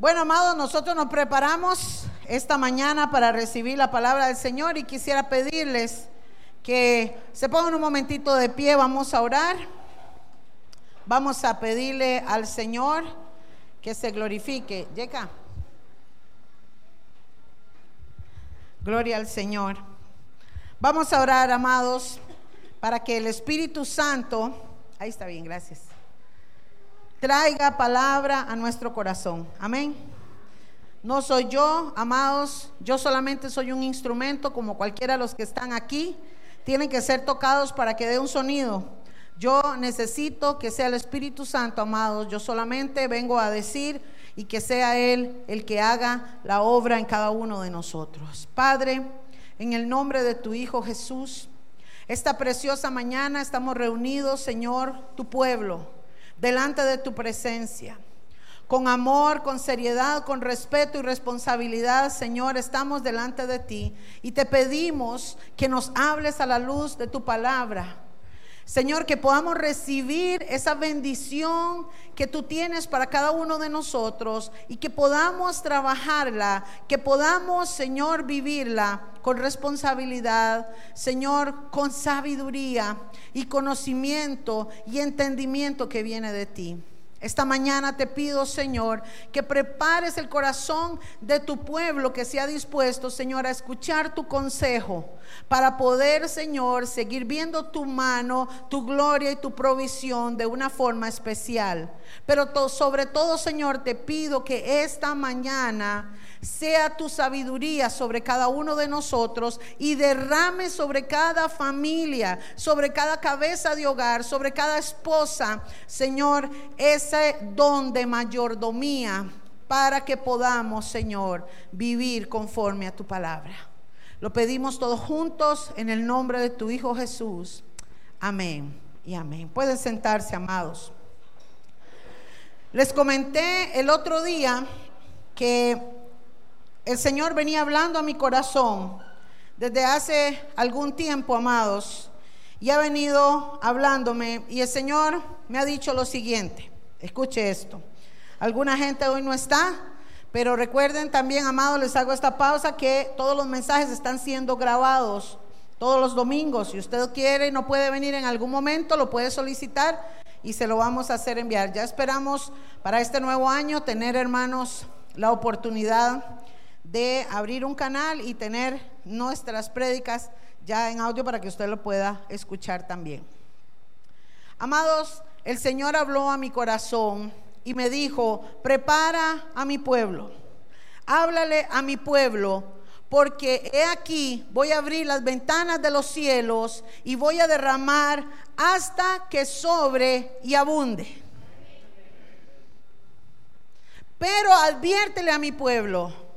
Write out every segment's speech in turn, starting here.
Bueno, amados, nosotros nos preparamos esta mañana para recibir la palabra del Señor y quisiera pedirles que se pongan un momentito de pie, vamos a orar. Vamos a pedirle al Señor que se glorifique. Llega. Gloria al Señor. Vamos a orar, amados, para que el Espíritu Santo, ahí está bien, gracias, traiga palabra a nuestro corazón. Amén. No soy yo, amados, yo solamente soy un instrumento como cualquiera de los que están aquí. Tienen que ser tocados para que dé un sonido. Yo necesito que sea el Espíritu Santo, amados. Yo solamente vengo a decir y que sea Él el que haga la obra en cada uno de nosotros. Padre, en el nombre de tu Hijo Jesús, esta preciosa mañana estamos reunidos, Señor, tu pueblo, delante de tu presencia. Con amor, con seriedad, con respeto y responsabilidad, Señor, estamos delante de ti y te pedimos que nos hables a la luz de tu palabra Señor, que podamos recibir esa bendición que tú tienes para cada uno de nosotros y que podamos trabajarla, que podamos, Señor, vivirla con responsabilidad, Señor, con sabiduría y conocimiento y entendimiento que viene de ti. Esta mañana te pido, Señor, que prepares el corazón de tu pueblo que se ha dispuesto, Señor, a escuchar tu consejo para poder, Señor, seguir viendo tu mano, tu gloria y tu provisión de una forma especial. Pero sobre todo, Señor, te pido que esta mañana sea tu sabiduría sobre cada uno de nosotros y derrame sobre cada familia, sobre cada cabeza de hogar, sobre cada esposa, Señor, ese don de mayordomía para que podamos, Señor, vivir conforme a tu palabra. Lo pedimos todos juntos en el nombre de tu Hijo Jesús. Amén y amén. Pueden sentarse, amados. Les comenté el otro día que el Señor venía hablando a mi corazón desde hace algún tiempo, amados, y ha venido hablándome y el Señor me ha dicho lo siguiente, escuche esto, alguna gente hoy no está, pero recuerden también, amados, les hago esta pausa que todos los mensajes están siendo grabados todos los domingos. Si usted quiere y no puede venir en algún momento, lo puede solicitar y se lo vamos a hacer enviar. Ya esperamos para este nuevo año tener, hermanos, la oportunidad de abrir un canal y tener nuestras prédicas ya en audio para que usted lo pueda escuchar también. Amados, el Señor habló a mi corazón y me dijo, prepara a mi pueblo, háblale a mi pueblo, porque he aquí, voy a abrir las ventanas de los cielos y voy a derramar hasta que sobre y abunde. Pero adviértele a mi pueblo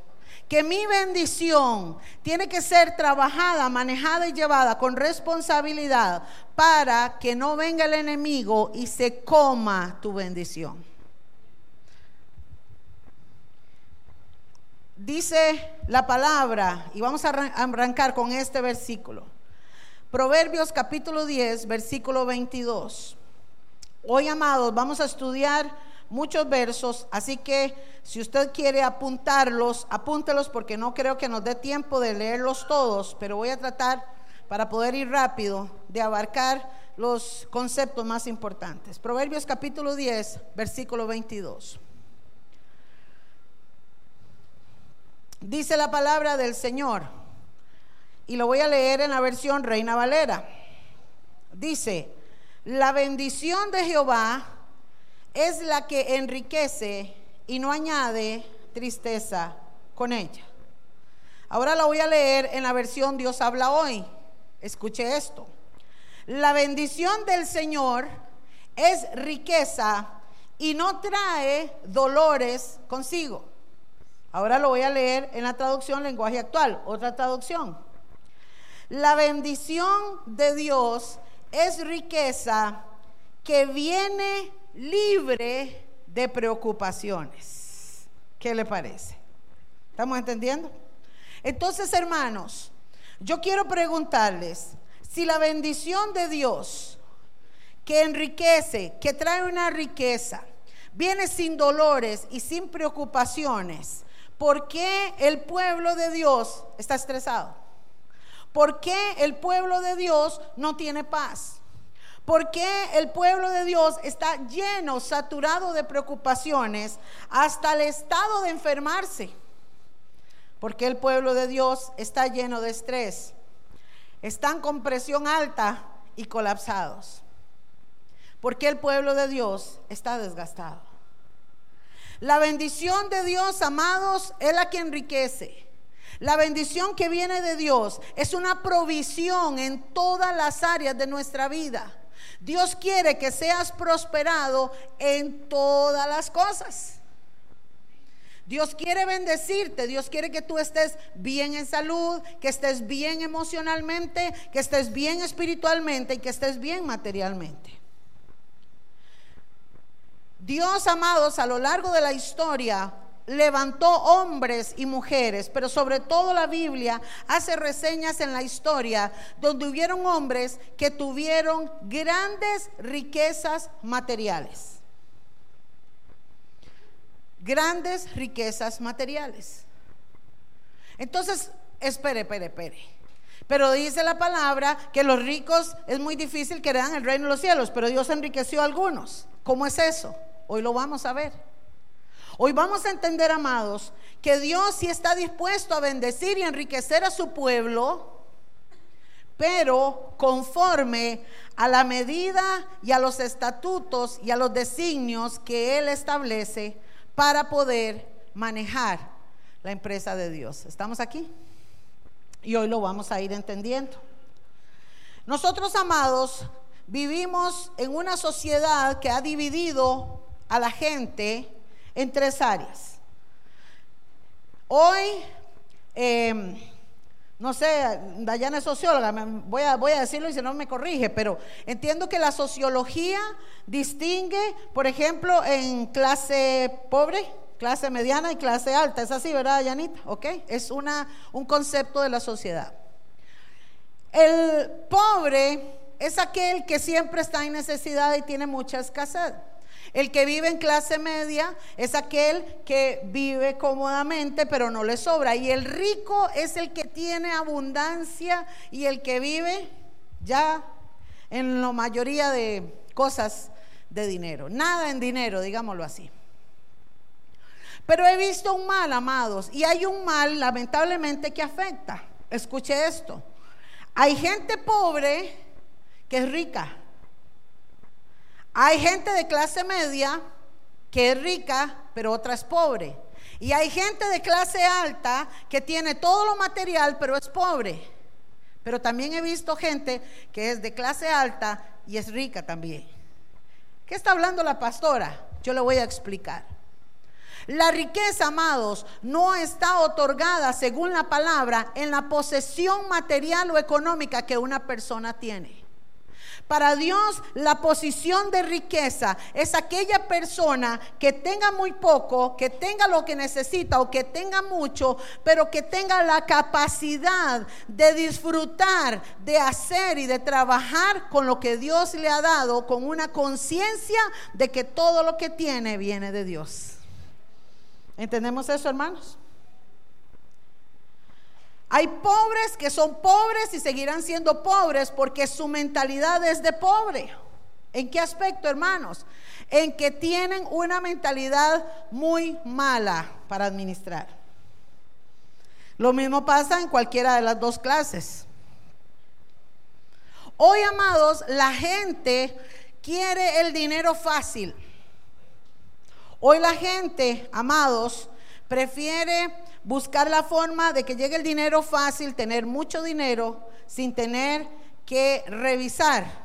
que mi bendición tiene que ser trabajada, manejada y llevada con responsabilidad para que no venga el enemigo y se coma tu bendición. Dice la palabra, y vamos a arrancar con este versículo. Proverbios capítulo 10, versículo 22. Hoy, amados, vamos a estudiar muchos versos, así que si usted quiere apuntarlos, apúntelos porque no creo que nos dé tiempo de leerlos todos, pero voy a tratar para poder ir rápido de abarcar los conceptos más importantes. Proverbios capítulo 10, versículo 22. Dice la palabra del Señor, y lo voy a leer en la versión Reina Valera. Dice, la bendición de Jehová es la que enriquece y no añade tristeza con ella. Ahora la voy a leer en la versión Dios habla hoy. Escuche esto. La bendición del Señor es riqueza y no trae dolores consigo. Ahora lo voy a leer en la traducción lenguaje actual, otra traducción. La bendición de Dios es riqueza que viene libre de preocupaciones. ¿Qué le parece? ¿Estamos entendiendo? Entonces, hermanos, yo quiero preguntarles si la bendición de Dios que enriquece, que trae una riqueza, viene sin dolores y sin preocupaciones, ¿por qué el pueblo de Dios está estresado? ¿Por qué el pueblo de Dios no tiene paz? ¿Por qué el pueblo de Dios está lleno, saturado de preocupaciones hasta el estado de enfermarse? ¿Por qué el pueblo de Dios está lleno de estrés? Están con presión alta y colapsados. ¿Por qué el pueblo de Dios está desgastado? La bendición de Dios, amados, es la que enriquece. La bendición que viene de Dios es una provisión en todas las áreas de nuestra vida. Dios quiere que seas prosperado en todas las cosas. Dios quiere bendecirte, Dios quiere que tú estés bien en salud, que estés bien emocionalmente, que estés bien espiritualmente y que estés bien materialmente. Dios, amados, a lo largo de la historia levantó hombres y mujeres, pero sobre todo la Biblia hace reseñas en la historia donde hubieron hombres que tuvieron grandes riquezas materiales. Grandes riquezas materiales. Entonces, espere, espere, espere. Pero dice la palabra que los ricos es muy difícil que dan el reino de los cielos, pero Dios enriqueció a algunos. ¿Cómo es eso? Hoy lo vamos a ver. Hoy vamos a entender, amados, que Dios sí está dispuesto a bendecir y enriquecer a su pueblo, pero conforme a la medida y a los estatutos y a los designios que Él establece para poder manejar la empresa de Dios. ¿Estamos aquí? Y hoy lo vamos a ir entendiendo. Nosotros, amados, vivimos en una sociedad que ha dividido a la gente en tres áreas. Hoy, em, no sé, Dayana es socióloga, voy a, decirlo y si no me corrige, pero entiendo que la sociología distingue, por ejemplo, en clase pobre, clase mediana y clase alta. Es así, ¿verdad, Dayanita? ¿Ok? Es una, un concepto de la sociedad. El pobre es aquel que siempre está en necesidad y tiene mucha escasez. El que vive en clase media es aquel que vive cómodamente, pero no le sobra. Y el rico es el que tiene abundancia y el que vive ya en la mayoría de cosas de dinero. Nada en dinero, digámoslo así. Pero he visto un mal, amados, y hay un mal lamentablemente que afecta. Escuche esto. Hay gente pobre que es rica. Hay gente de clase media que es rica, pero otra es pobre. Y hay gente de clase alta que tiene todo lo material, pero es pobre. Pero también he visto gente que es de clase alta y es rica también. ¿Qué está hablando la pastora? Yo le voy a explicar. La riqueza, amados, no está otorgada, según la palabra, en la posesión material o económica que una persona tiene. Para Dios la posición de riqueza es aquella persona que tenga muy poco, que tenga lo que necesita o que tenga mucho, pero que tenga la capacidad de disfrutar, de hacer y de trabajar con lo que Dios le ha dado, con una conciencia de que todo lo que tiene viene de Dios. ¿Entendemos eso, hermanos? Hay pobres que son pobres y seguirán siendo pobres porque su mentalidad es de pobre. ¿En qué aspecto, hermanos? En que tienen una mentalidad muy mala para administrar. Lo mismo pasa en cualquiera de las dos clases. Hoy, amados, la gente quiere el dinero fácil. Hoy la gente, amados, prefiere buscar la forma de que llegue el dinero fácil, tener mucho dinero sin tener que revisar.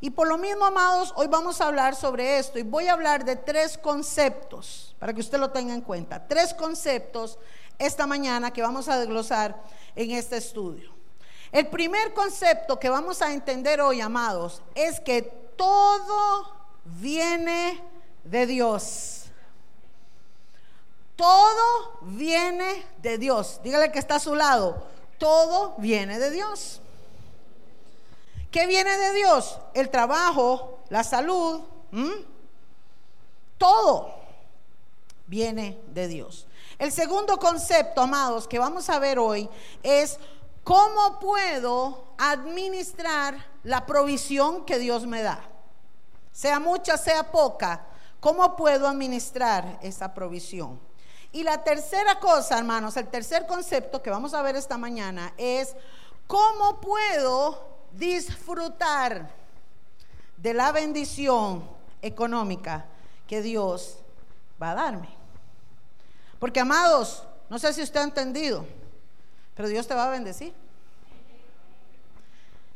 Y por lo mismo, amados, hoy vamos a hablar sobre esto y voy a hablar de tres conceptos para que usted lo tenga en cuenta. Tres conceptos esta mañana que vamos a desglosar en este estudio. El primer concepto que vamos a entender hoy, amados, es que todo viene de Dios. Todo viene de Dios. Dígale que está a su lado. Todo viene de Dios. ¿Qué viene de Dios? El trabajo, la salud, Todo viene de Dios. El segundo concepto, amados, que vamos a ver hoy es cómo puedo administrar la provisión que Dios me da. Sea mucha, sea poca, ¿cómo puedo administrar esa provisión? Y la tercera cosa, hermanos, el tercer concepto que vamos a ver esta mañana es cómo puedo disfrutar de la bendición económica que Dios va a darme. Porque, amados, no sé si usted ha entendido, pero Dios te va a bendecir.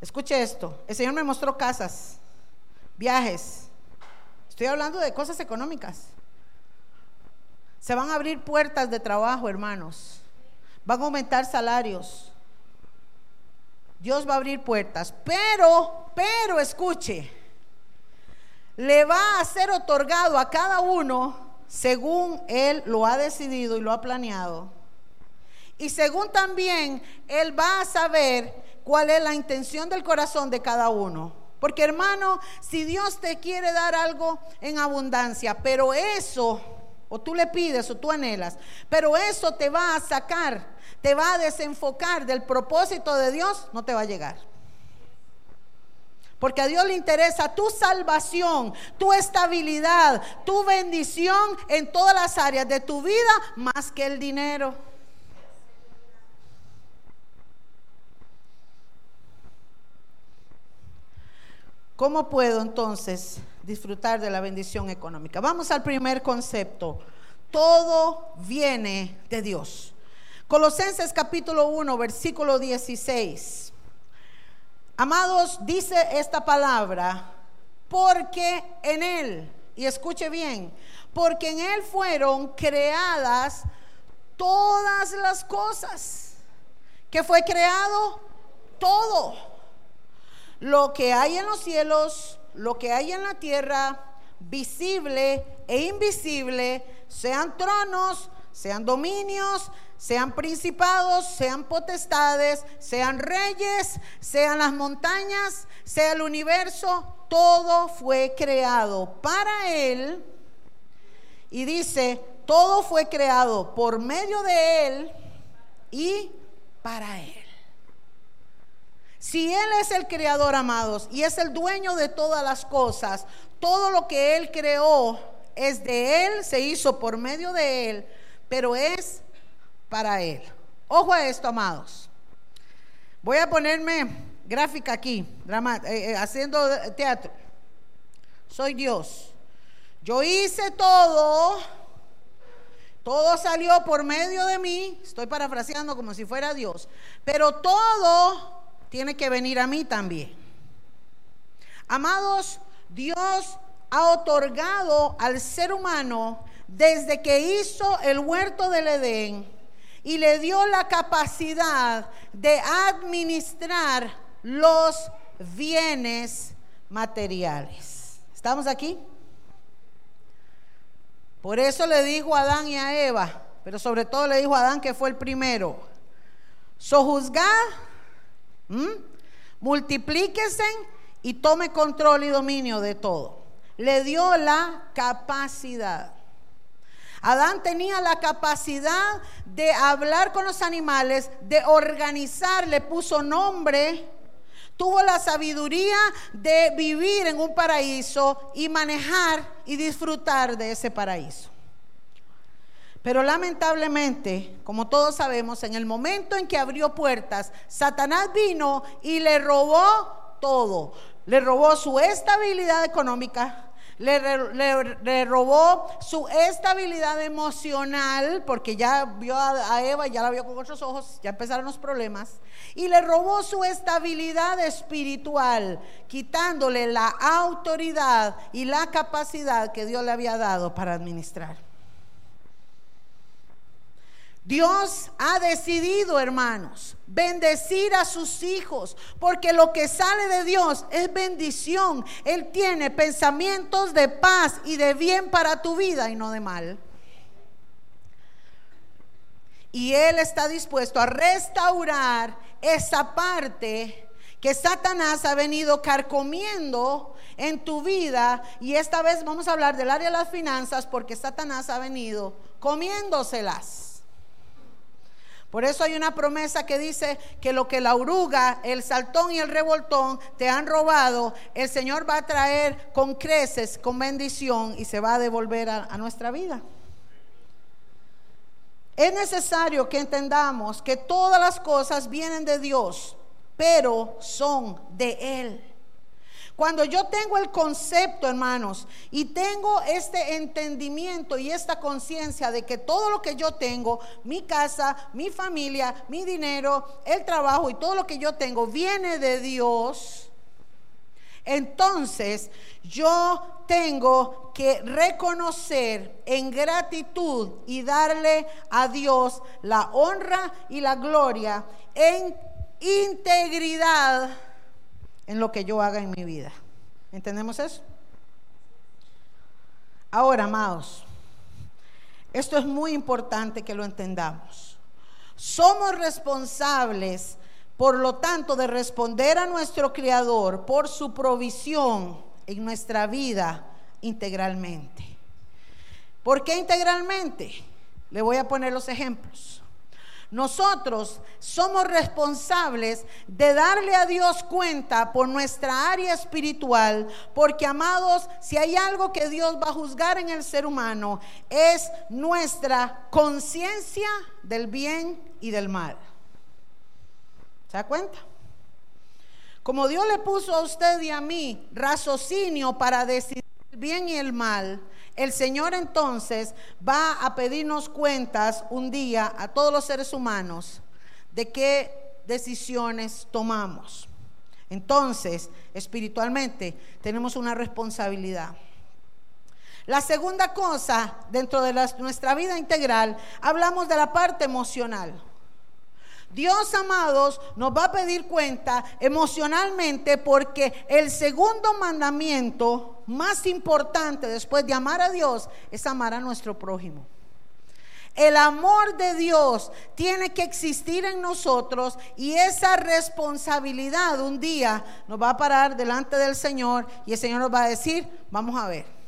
Escuche esto, el Señor me mostró casas, viajes. Estoy hablando de cosas económicas. Se van a abrir puertas de trabajo, hermanos. Van a aumentar salarios. Dios va a abrir puertas. Pero, pero escuche, le va a ser otorgado a cada uno según Él lo ha decidido y lo ha planeado. Y según también Él va a saber cuál es la intención del corazón de cada uno. Porque hermano, si Dios te quiere dar algo en abundancia, pero eso o tú le pides o tú anhelas, pero eso te va a sacar, te va a desenfocar del propósito de Dios, no te va a llegar. Porque a Dios le interesa tu salvación, tu estabilidad, tu bendición en todas las áreas de tu vida más que el dinero. ¿Cómo puedo entonces disfrutar de la bendición económica? Vamos al primer concepto. Todo viene de Dios. Colosenses capítulo 1, versículo 16. Amados, dice esta palabra, porque en Él, y escuche bien, porque en Él fueron creadas todas las cosas. ¿Qué fue creado? Todo lo que hay en los cielos, lo que hay en la tierra, visible e invisible, sean tronos, sean dominios, sean principados, sean potestades, sean reyes, sean las montañas, sea el universo, todo fue creado para Él. Y dice, todo fue creado por medio de Él y para Él. Si Él es el creador, amados, y es el dueño de todas las cosas, todo lo que Él creó es de Él, se hizo por medio de Él, pero es para Él. Ojo a esto, amados. Voy a ponerme gráfica aquí, eh, eh, haciendo teatro. Soy Dios. Yo hice todo. Todo salió por medio de mí. Estoy parafraseando como si fuera Dios. Pero todo tiene que venir a mí también. Amados, Dios ha otorgado al ser humano desde que hizo el huerto del Edén y le dio la capacidad de administrar los bienes materiales. ¿Estamos aquí? Por eso le dijo a Adán y a Eva, pero sobre todo le dijo a Adán que fue el primero, sojuzgad ¿Mm? Y tome control y dominio de todo. Le dio la capacidad. Adán tenía la capacidad de hablar con los animales, de organizar, le puso nombre, tuvo la sabiduría de vivir en un paraíso y manejar y disfrutar de ese paraíso. Pero lamentablemente, como todos sabemos, en el momento en que abrió puertas, Satanás vino y le robó todo. Le robó su estabilidad económica, le, robó su estabilidad emocional, porque ya vio a, a, Eva, ya la vio con otros ojos, ya empezaron los problemas, y le robó su estabilidad espiritual, quitándole la autoridad y la capacidad que Dios le había dado para administrar. Dios ha decidido, hermanos, bendecir a sus hijos, porque lo que sale de Dios es bendición. Él tiene pensamientos de paz y de bien para tu vida y no de mal. Y Él está dispuesto a restaurar esa parte que Satanás ha venido carcomiendo en tu vida, y esta vez vamos a hablar del área de las finanzas porque Satanás ha venido comiéndoselas. Por eso hay una promesa que dice que lo que la oruga, el saltón y el revoltón te han robado, el Señor va a traer con creces, con bendición y se va a devolver a, a nuestra vida. Es necesario que entendamos que todas las cosas vienen de Dios, pero son de Él. Cuando yo tengo el concepto, hermanos, y tengo este entendimiento y esta conciencia de que todo lo que yo tengo, mi casa, mi familia, mi dinero, el trabajo y todo lo que yo tengo viene de Dios, entonces yo tengo que reconocer en gratitud y darle a Dios la honra y la gloria en integridad en lo que yo haga en mi vida. ¿Entendemos eso? Ahora, amados, esto es muy importante que lo entendamos. Somos responsables, por lo tanto, de responder a nuestro Creador por su provisión en nuestra vida integralmente. ¿Por qué integralmente? Le voy a poner los ejemplos. Nosotros somos responsables de darle a Dios cuenta por nuestra área espiritual, porque amados, si hay algo que Dios va a juzgar en el ser humano, es nuestra conciencia del bien y del mal. ¿Se da cuenta? Como Dios le puso a usted y a mí raciocinio para decidir el bien y el mal, el Señor entonces va a pedirnos cuentas un día a todos los seres humanos de qué decisiones tomamos. Entonces, espiritualmente, tenemos una responsabilidad. La segunda cosa, dentro de nuestra vida integral, hablamos de la parte emocional. Dios, amados, nos va a pedir cuenta emocionalmente porque el segundo mandamiento más importante después de amar a Dios es amar a nuestro prójimo. El amor de Dios tiene que existir en nosotros y esa responsabilidad un día nos va a parar delante del Señor y el Señor nos va a decir, vamos a ver.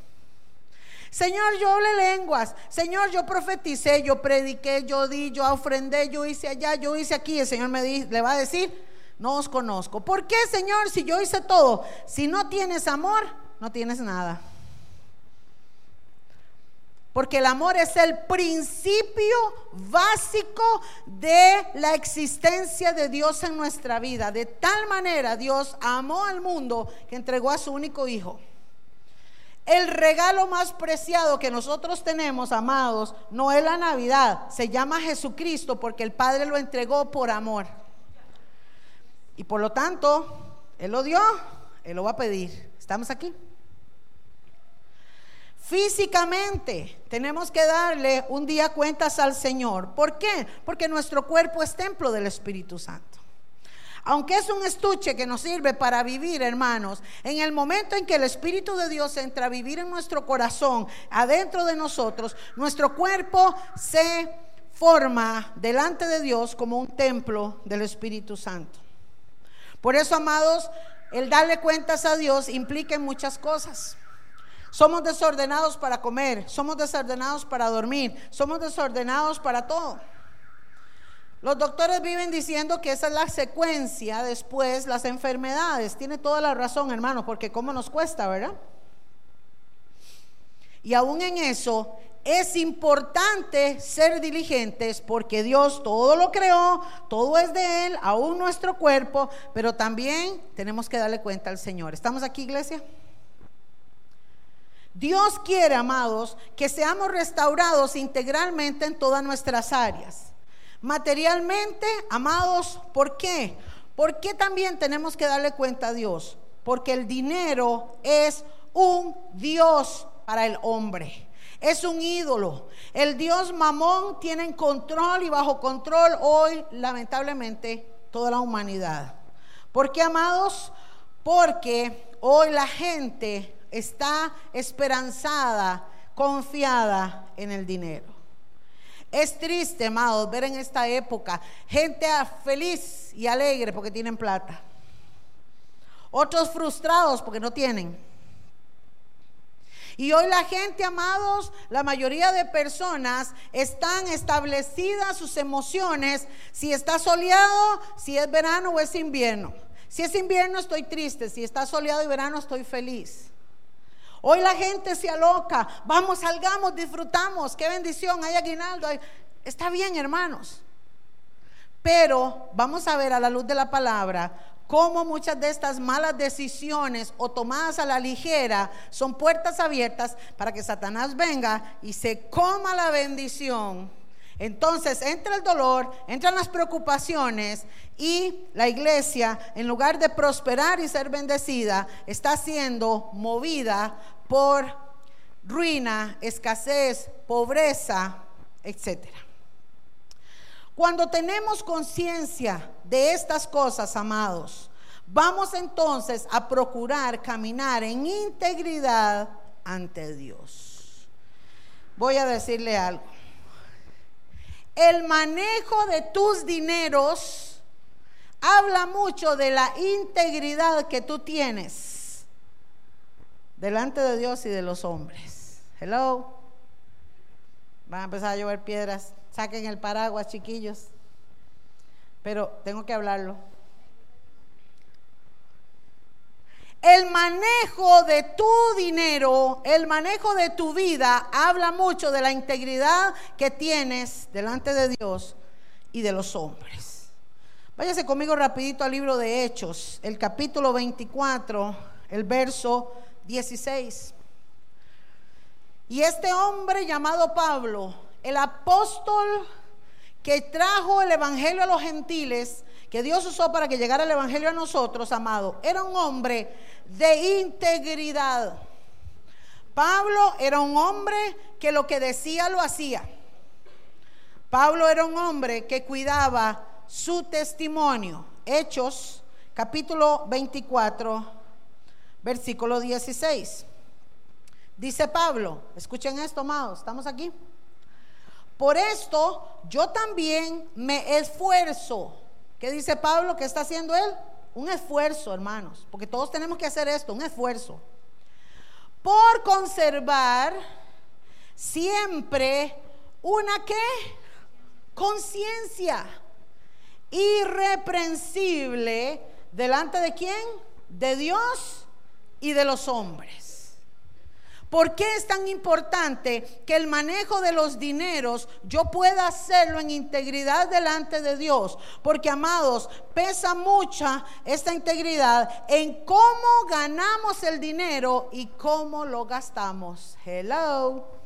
Señor, yo hablé lenguas. Señor, yo profeticé, yo prediqué, yo di, yo ofrendé, yo hice allá, yo hice aquí. El Señor me le va a decir, no os conozco. ¿Por qué, Señor, si yo hice todo? Si no tienes amor, no tienes nada. Porque el amor es el principio básico de la existencia de Dios en nuestra vida. De tal manera Dios amó al mundo que entregó a su único hijo. El regalo más preciado que nosotros tenemos, amados, no es la Navidad, se llama Jesucristo porque el Padre lo entregó por amor. Y por lo tanto, Él lo dio, Él lo va a pedir. ¿Estamos aquí? Físicamente tenemos que darle un día cuentas al Señor. ¿Por qué? Porque nuestro cuerpo es templo del Espíritu Santo. Aunque es un estuche que nos sirve para vivir, hermanos, en el momento en que el Espíritu de Dios entra a vivir en nuestro corazón, adentro de nosotros, nuestro cuerpo se forma delante de Dios como un templo del Espíritu Santo. Por eso, amados, el darle cuentas a Dios implica muchas cosas. Somos desordenados para comer, somos desordenados para dormir, somos desordenados para todo. Los doctores viven diciendo que esa es la secuencia después, las enfermedades. Tiene toda la razón, hermano, porque cómo nos cuesta, ¿verdad? Y aún en eso es importante ser diligentes porque Dios todo lo creó, todo es de Él, aún nuestro cuerpo, pero también tenemos que darle cuenta al Señor. ¿Estamos aquí, iglesia? Dios quiere, amados, que seamos restaurados integralmente en todas nuestras áreas. Materialmente, amados, ¿por qué? ¿Por qué también tenemos que darle cuenta a Dios? Porque el dinero es un Dios para el hombre. Es un ídolo. El Dios mamón tiene en control y bajo control hoy, lamentablemente, toda la humanidad. ¿Por qué, amados? Porque hoy la gente está esperanzada, confiada en el dinero. Es triste, amados, ver en esta época gente feliz y alegre porque tienen plata. Otros frustrados porque no tienen. Y hoy la gente, amados, la mayoría de personas están establecidas sus emociones, si está soleado, si es verano o es invierno. Si es invierno estoy triste, si está soleado y verano estoy feliz. Hoy la gente se aloca, vamos, salgamos, disfrutamos, qué bendición, hay aguinaldo. Está bien, hermanos. Pero vamos a ver a la luz de la palabra cómo muchas de estas malas decisiones o tomadas a la ligera son puertas abiertas para que Satanás venga y se coma la bendición. Entonces entra el dolor, entran las preocupaciones y la iglesia, en lugar de prosperar y ser bendecida, está siendo movida por ruina, escasez, pobreza, etcétera. Cuando tenemos conciencia de estas cosas, amados, vamos entonces a procurar caminar en integridad ante Dios. Voy a decirle algo. El manejo de tus dineros habla mucho de la integridad que tú tienes delante de Dios y de los hombres. Hello. Van a empezar a llover piedras. Saquen el paraguas, chiquillos. Pero tengo que hablarlo. El manejo de tu dinero, el manejo de tu vida, habla mucho de la integridad que tienes delante de Dios y de los hombres. Váyase conmigo rapidito al libro de Hechos, el capítulo 24, el verso 16. Y este hombre llamado Pablo, el apóstol que trajo el Evangelio a los gentiles, que Dios usó para que llegara el Evangelio a nosotros, amado, era un hombre de integridad. Pablo era un hombre que lo que decía lo hacía. Pablo era un hombre que cuidaba su testimonio. Hechos capítulo 24, versículo 16. Dice Pablo, escuchen esto, amados, ¿estamos aquí? Por esto yo también me esfuerzo. ¿Qué dice Pablo? ¿Qué está haciendo él? Un esfuerzo, hermanos, porque todos tenemos que hacer esto, un esfuerzo. Por conservar siempre una qué? Conciencia irreprensible delante de quién? De Dios y de los hombres. ¿Por qué es tan importante que el manejo de los dineros yo pueda hacerlo en integridad delante de Dios? Porque, amados, pesa mucha esta integridad en cómo ganamos el dinero y cómo lo gastamos. Hello.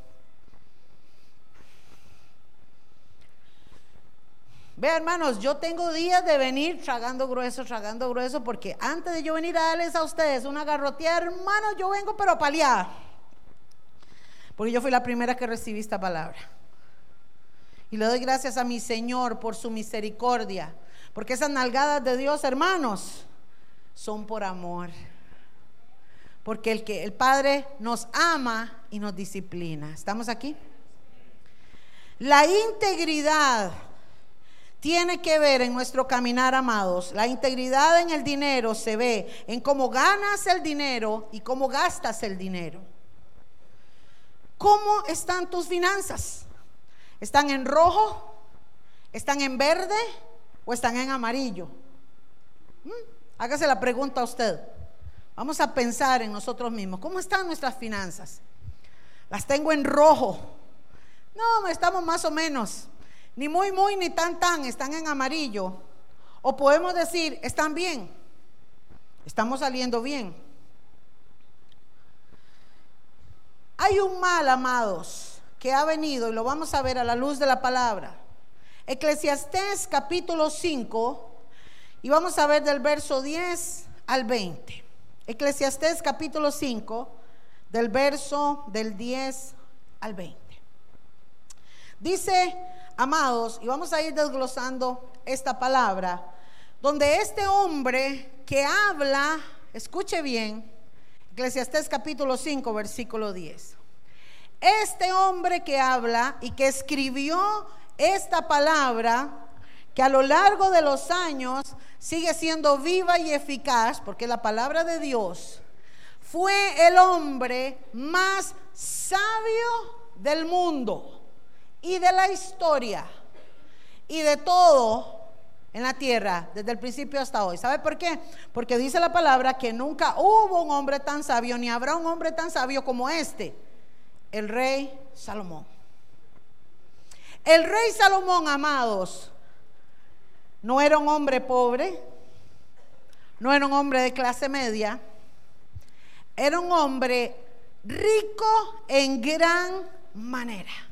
Vea, hermanos, yo tengo días de venir tragando grueso, tragando grueso, porque antes de yo venir a darles a ustedes una garrotía, hermanos, yo vengo pero paliar. Porque yo fui la primera que recibí esta palabra. Y le doy gracias a mi Señor por su misericordia. Porque esas nalgadas de Dios, hermanos, son por amor. Porque el que el Padre nos ama y nos disciplina. ¿Estamos aquí? La integridad tiene que ver en nuestro caminar, amados. La integridad en el dinero se ve en cómo ganas el dinero y cómo gastas el dinero. ¿Cómo están tus finanzas? ¿Están en rojo? ¿Están en verde? ¿O están en amarillo? ¿Mm? Hágase la pregunta a usted. Vamos a pensar en nosotros mismos. ¿Cómo están nuestras finanzas? Las tengo en rojo. No, estamos más o menos. Ni muy, muy, ni tan, tan. Están en amarillo. O podemos decir, están bien. Estamos saliendo bien. Hay un mal, amados, que ha venido y lo vamos a ver a la luz de la palabra. Eclesiastés capítulo 5 y vamos a ver del verso 10 al 20. Eclesiastés capítulo 5 del verso del 10 al 20. Dice, amados, y vamos a ir desglosando esta palabra, donde este hombre que habla, escuche bien, Eclesiastés capítulo 5, versículo 10. Este hombre que habla y que escribió esta palabra, que a lo largo de los años sigue siendo viva y eficaz, porque la palabra de Dios fue el hombre más sabio del mundo y de la historia y de todo en la tierra desde el principio hasta hoy. ¿Sabe por qué? Porque dice la palabra que nunca hubo un hombre tan sabio, ni habrá un hombre tan sabio como este, el rey Salomón. El rey Salomón, amados, no era un hombre pobre, no era un hombre de clase media, era un hombre rico en gran manera.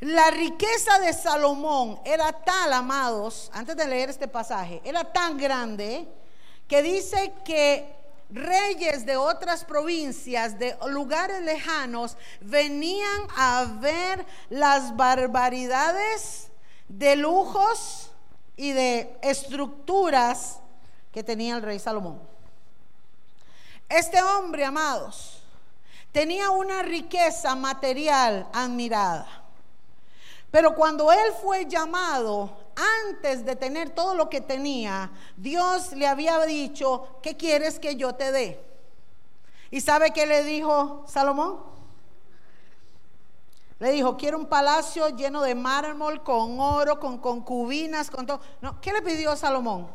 La riqueza de Salomón era tal, amados, antes de leer este pasaje, era tan grande que dice que reyes de otras provincias, de lugares lejanos, venían a ver las barbaridades de lujos y de estructuras que tenía el rey Salomón. Este hombre, amados, tenía una riqueza material admirada. Pero cuando él fue llamado, antes de tener todo lo que tenía, Dios le había dicho, ¿qué quieres que yo te dé? ¿Y sabe qué le dijo Salomón? Le dijo, quiero un palacio lleno de mármol, con oro, con concubinas, con todo. No, ¿qué le pidió Salomón?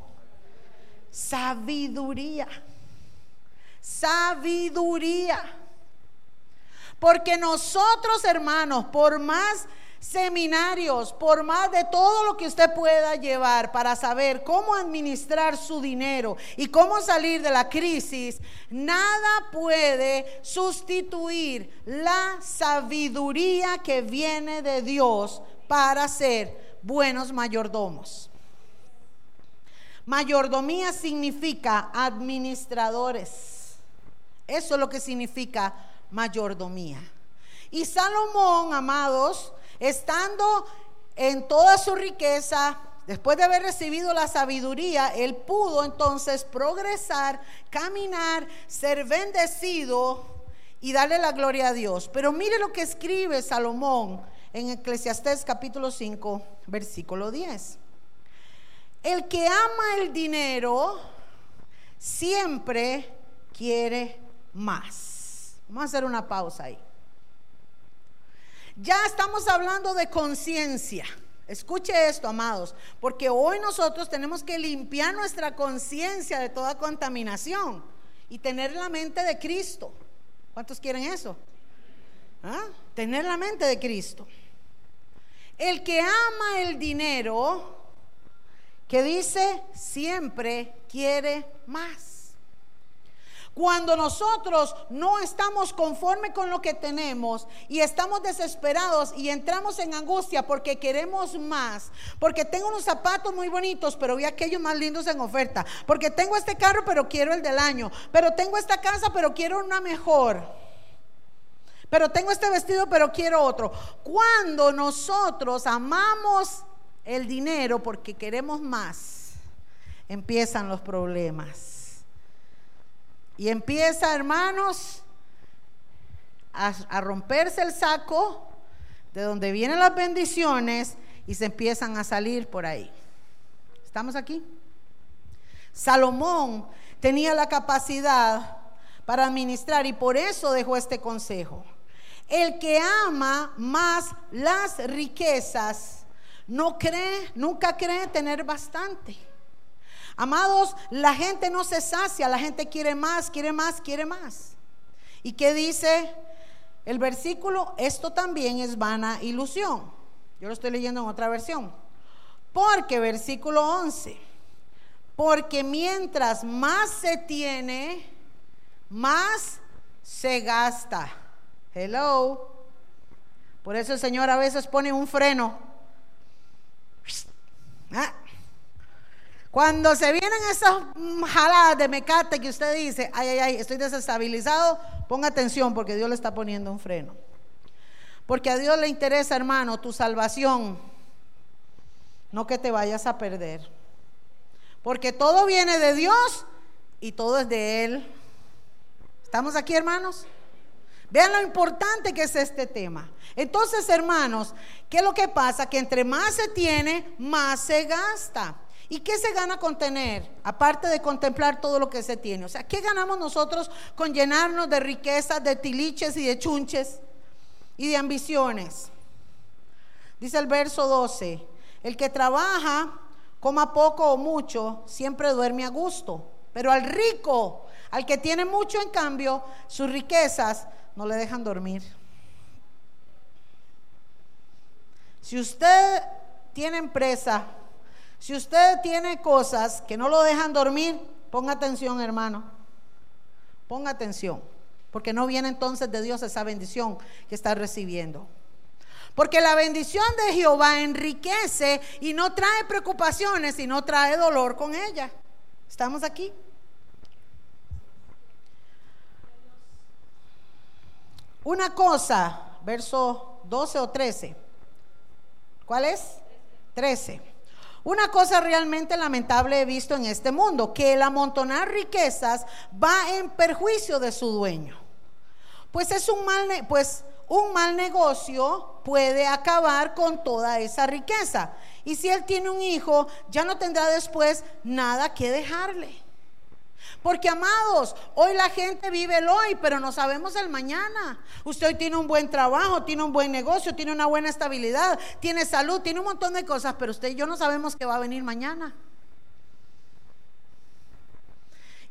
Sabiduría. Sabiduría. Porque nosotros, hermanos, por más seminarios, por más de todo lo que usted pueda llevar para saber cómo administrar su dinero y cómo salir de la crisis, nada puede sustituir la sabiduría que viene de Dios para ser buenos mayordomos. Mayordomía significa administradores. Eso es lo que significa mayordomía. Y Salomón, amados, estando en toda su riqueza, después de haber recibido la sabiduría, él pudo entonces progresar, caminar, ser bendecido y darle la gloria a Dios. Pero mire lo que escribe Salomón en Eclesiastés capítulo 5, versículo 10. El que ama el dinero siempre quiere más. Vamos a hacer una pausa ahí. Ya estamos hablando de conciencia. Escuche esto, amados, porque hoy nosotros tenemos que limpiar nuestra conciencia de toda contaminación y tener la mente de Cristo. ¿Cuántos quieren eso? ¿Ah? Tener la mente de Cristo. El que ama el dinero, que dice siempre quiere más. Cuando nosotros no estamos conforme con lo que tenemos y estamos desesperados y entramos en angustia porque queremos más, porque tengo unos zapatos muy bonitos, pero vi aquellos más lindos en oferta, porque tengo este carro, pero quiero el del año, pero tengo esta casa, pero quiero una mejor. Pero tengo este vestido, pero quiero otro. Cuando nosotros amamos el dinero porque queremos más, empiezan los problemas. Y empieza, hermanos, a, romperse el saco de donde vienen las bendiciones y se empiezan a salir por ahí. ¿Estamos aquí? Salomón tenía la capacidad para administrar y por eso dejó este consejo. El que ama más las riquezas no cree, nunca cree tener bastante. Amados, la gente no se sacia, la gente quiere más, quiere más, quiere más. ¿Y qué dice el versículo? Esto también es vana ilusión. Yo lo estoy leyendo en otra versión. Porque, versículo 11, porque mientras más se tiene, más se gasta. Hello. Por eso el Señor a veces pone un freno. Ah, cuando se vienen esas jaladas de mecate que usted dice, ay, ay, ay, estoy desestabilizado, ponga atención porque Dios le está poniendo un freno. Porque a Dios le interesa, hermano, tu salvación, no que te vayas a perder. Porque todo viene de Dios y todo es de Él. ¿Estamos aquí, hermanos? Vean lo importante que es este tema. Entonces, hermanos, ¿qué es lo que pasa? Que entre más se tiene, más se gasta. ¿Y qué se gana con tener? Aparte de contemplar todo lo que se tiene. O sea, ¿qué ganamos nosotros con llenarnos de riquezas, de tiliches y de chunches y de ambiciones? Dice el verso 12, el que trabaja, coma poco o mucho, siempre duerme a gusto. Pero al rico, al que tiene mucho en cambio, sus riquezas no le dejan dormir. Si usted tiene empresa, si usted tiene cosas que no lo dejan dormir, ponga atención, hermano. Ponga atención, porque no viene entonces de Dios esa bendición que está recibiendo. Porque la bendición de Jehová enriquece y no trae preocupaciones y no trae dolor con ella. ¿Estamos aquí? Una cosa, verso 12 o 13. ¿Cuál es? 13. Una cosa realmente lamentable he visto en este mundo, que el amontonar riquezas va en perjuicio de su dueño. Pues es un mal, pues un mal negocio puede acabar con toda esa riqueza. Y si él tiene un hijo, ya no tendrá después nada que dejarle. Porque amados, hoy la gente vive el hoy, pero no sabemos el mañana. Usted hoy tiene un buen trabajo, tiene un buen negocio, tiene una buena estabilidad, tiene salud, tiene un montón de cosas, pero usted y yo no sabemos qué va a venir mañana.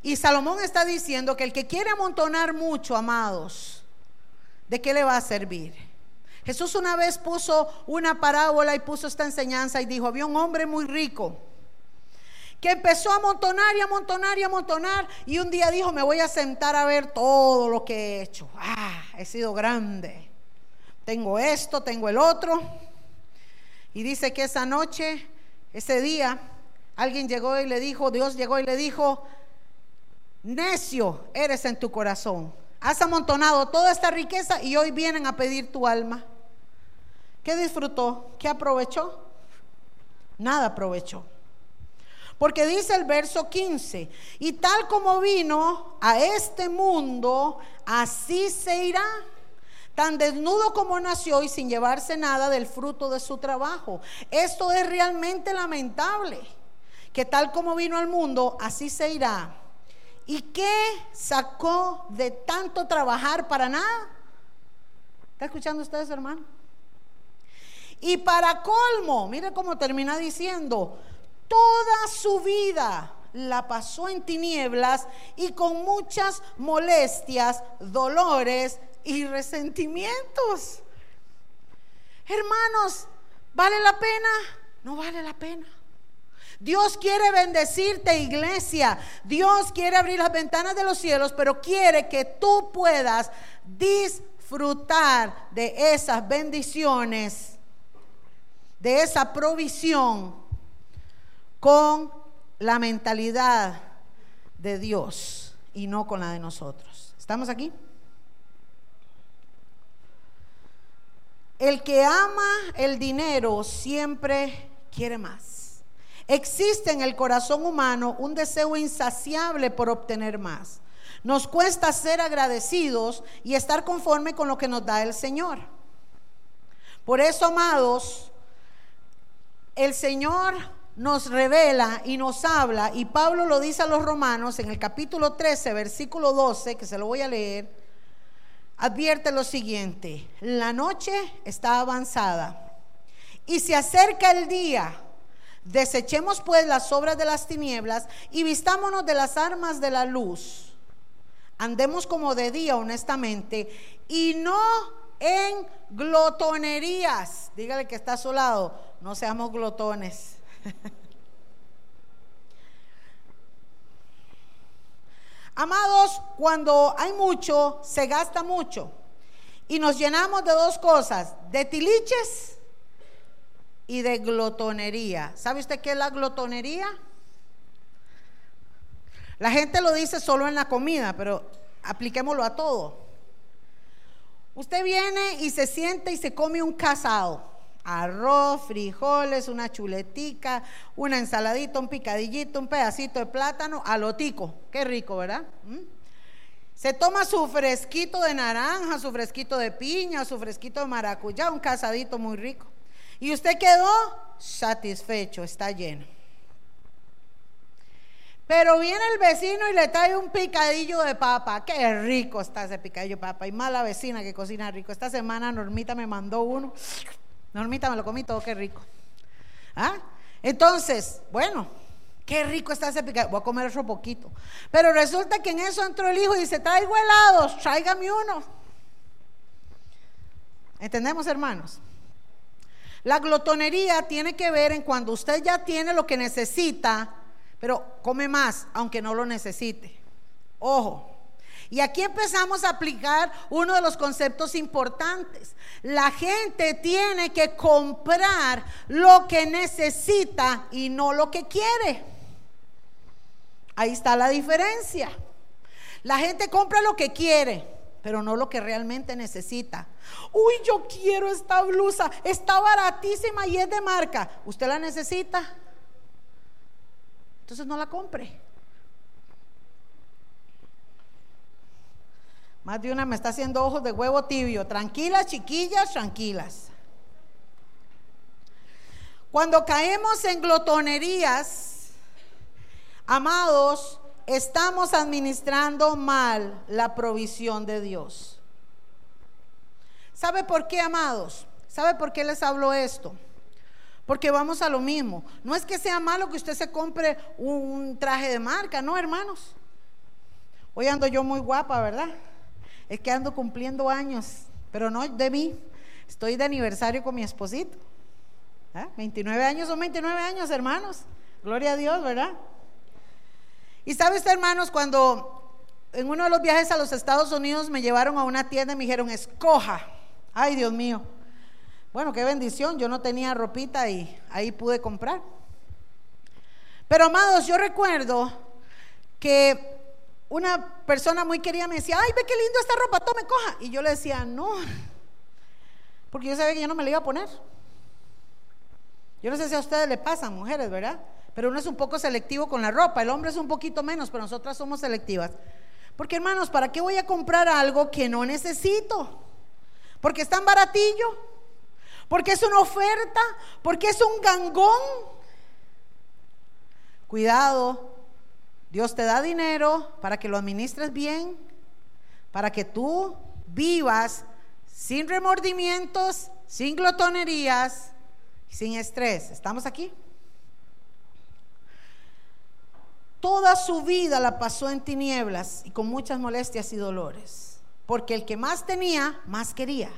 Y Salomón está diciendo que el que quiere amontonar mucho, amados, ¿de qué le va a servir? Jesús una vez puso una parábola y puso esta enseñanza y dijo, había un hombre muy rico que empezó a amontonar y amontonar y amontonar y un día dijo, me voy a sentar a ver todo lo que he hecho. Ah, he sido grande. Tengo esto, tengo el otro. Y dice que esa noche, ese día, alguien llegó y le dijo, Dios llegó y le dijo, necio eres en tu corazón. Has amontonado toda esta riqueza y hoy vienen a pedir tu alma. ¿Qué disfrutó? ¿Qué aprovechó? Nada aprovechó. Porque dice el verso 15, y tal como vino a este mundo, así se irá. Tan desnudo como nació y sin llevarse nada del fruto de su trabajo. Esto es realmente lamentable. Que tal como vino al mundo, así se irá. ¿Y qué sacó de tanto trabajar para nada? ¿Está escuchando ustedes, hermano? Y para colmo, mire cómo termina diciendo, toda su vida la pasó en tinieblas y con muchas molestias, dolores y resentimientos. Hermanos, ¿vale la pena? No vale la pena. Dios quiere bendecirte, iglesia. Dios quiere abrir las ventanas de los cielos, pero quiere que tú puedas disfrutar de esas bendiciones, de esa provisión con la mentalidad de Dios y no con la de nosotros. ¿Estamos aquí? El que ama el dinero siempre quiere más. Existe en el corazón humano un deseo insaciable por obtener más. Nos cuesta ser agradecidos y estar conforme con lo que nos da el Señor. Por eso, amados, el Señor nos revela y nos habla, y Pablo lo dice a los romanos en el capítulo 13, versículo 12, que se lo voy a leer, advierte lo siguiente, la noche está avanzada y se acerca el día. Desechemos pues las obras de las tinieblas y vistámonos de las armas de la luz. Andemos como de día honestamente y no en glotonerías. Dígale que está a su lado, no seamos glotones. Amados, cuando hay mucho, se gasta mucho. Y nos llenamos de dos cosas, de tiliches y de glotonería. ¿Sabe usted qué es la glotonería? La gente lo dice solo en la comida, pero apliquémoslo a todo. Usted viene y se siente y se come un casado arroz, frijoles, una chuletica, una ensaladita, un picadillito, un pedacito de plátano, alotico. Qué rico, ¿verdad? ¿Mm? Se toma su fresquito de naranja, su fresquito de piña, su fresquito de maracuyá, un casadito muy rico. Y usted quedó satisfecho, está lleno. Pero viene el vecino y le trae un picadillo de papa. Qué rico está ese picadillo de papa. Y mala vecina que cocina rico. Esta semana Normita me mandó uno. Normita me lo comí todo, qué rico. ¿Ah? Entonces, bueno, qué rico está ese picadillo. Voy a comer otro poquito. Pero resulta que en eso entró el hijo y dice, traigo helados, tráigame uno. ¿Entendemos, hermanos? La glotonería tiene que ver en cuando usted ya tiene lo que necesita pero come más, aunque no lo necesite. Ojo. Y aquí empezamos a aplicar uno de los conceptos importantes. La gente tiene que comprar lo que necesita y no lo que quiere. Ahí está la diferencia. La gente compra lo que quiere, pero no lo que realmente necesita. Uy, yo quiero esta blusa, está baratísima y es de marca. ¿Usted la necesita? Entonces no la compre. Más de una me está haciendo ojos de huevo tibio. Tranquilas, chiquillas, tranquilas. Cuando caemos en glotonerías, amados, estamos administrando mal la provisión de Dios. ¿Sabe por qué, amados? ¿Sabe por qué les hablo esto? Porque vamos a lo mismo. No es que sea malo que usted se compre un traje de marca, no, hermanos. Hoy ando yo muy guapa, ¿verdad? Es que ando cumpliendo años, pero no de mí. Estoy de aniversario con mi esposito. 29 ¿Ah? años son 29 años, hermanos. Gloria a Dios, ¿verdad? Y sabes, hermanos, cuando en uno de los viajes a los Estados Unidos me llevaron a una tienda y me dijeron, escoja. Ay, Dios mío. Bueno, qué bendición, yo no tenía ropita y ahí pude comprar. Pero amados, yo recuerdo que una persona muy querida me decía, ay, ve qué lindo esta ropa, tome, coja. Y yo le decía, no, porque yo sabía que yo no me la iba a poner. Yo no sé si a ustedes le pasan, mujeres, ¿verdad? Pero uno es un poco selectivo con la ropa, el hombre es un poquito menos, pero nosotras somos selectivas. Porque hermanos, ¿para qué voy a comprar algo que no necesito? Porque es tan baratillo porque es una oferta, porque es un gangón. Cuidado, Dios te da dinero para que lo administres bien, para que tú vivas sin remordimientos, sin glotonerías, sin estrés. ¿Estamos aquí? Toda su vida la pasó en tinieblas y con muchas molestias y dolores, porque el que más tenía, más quería.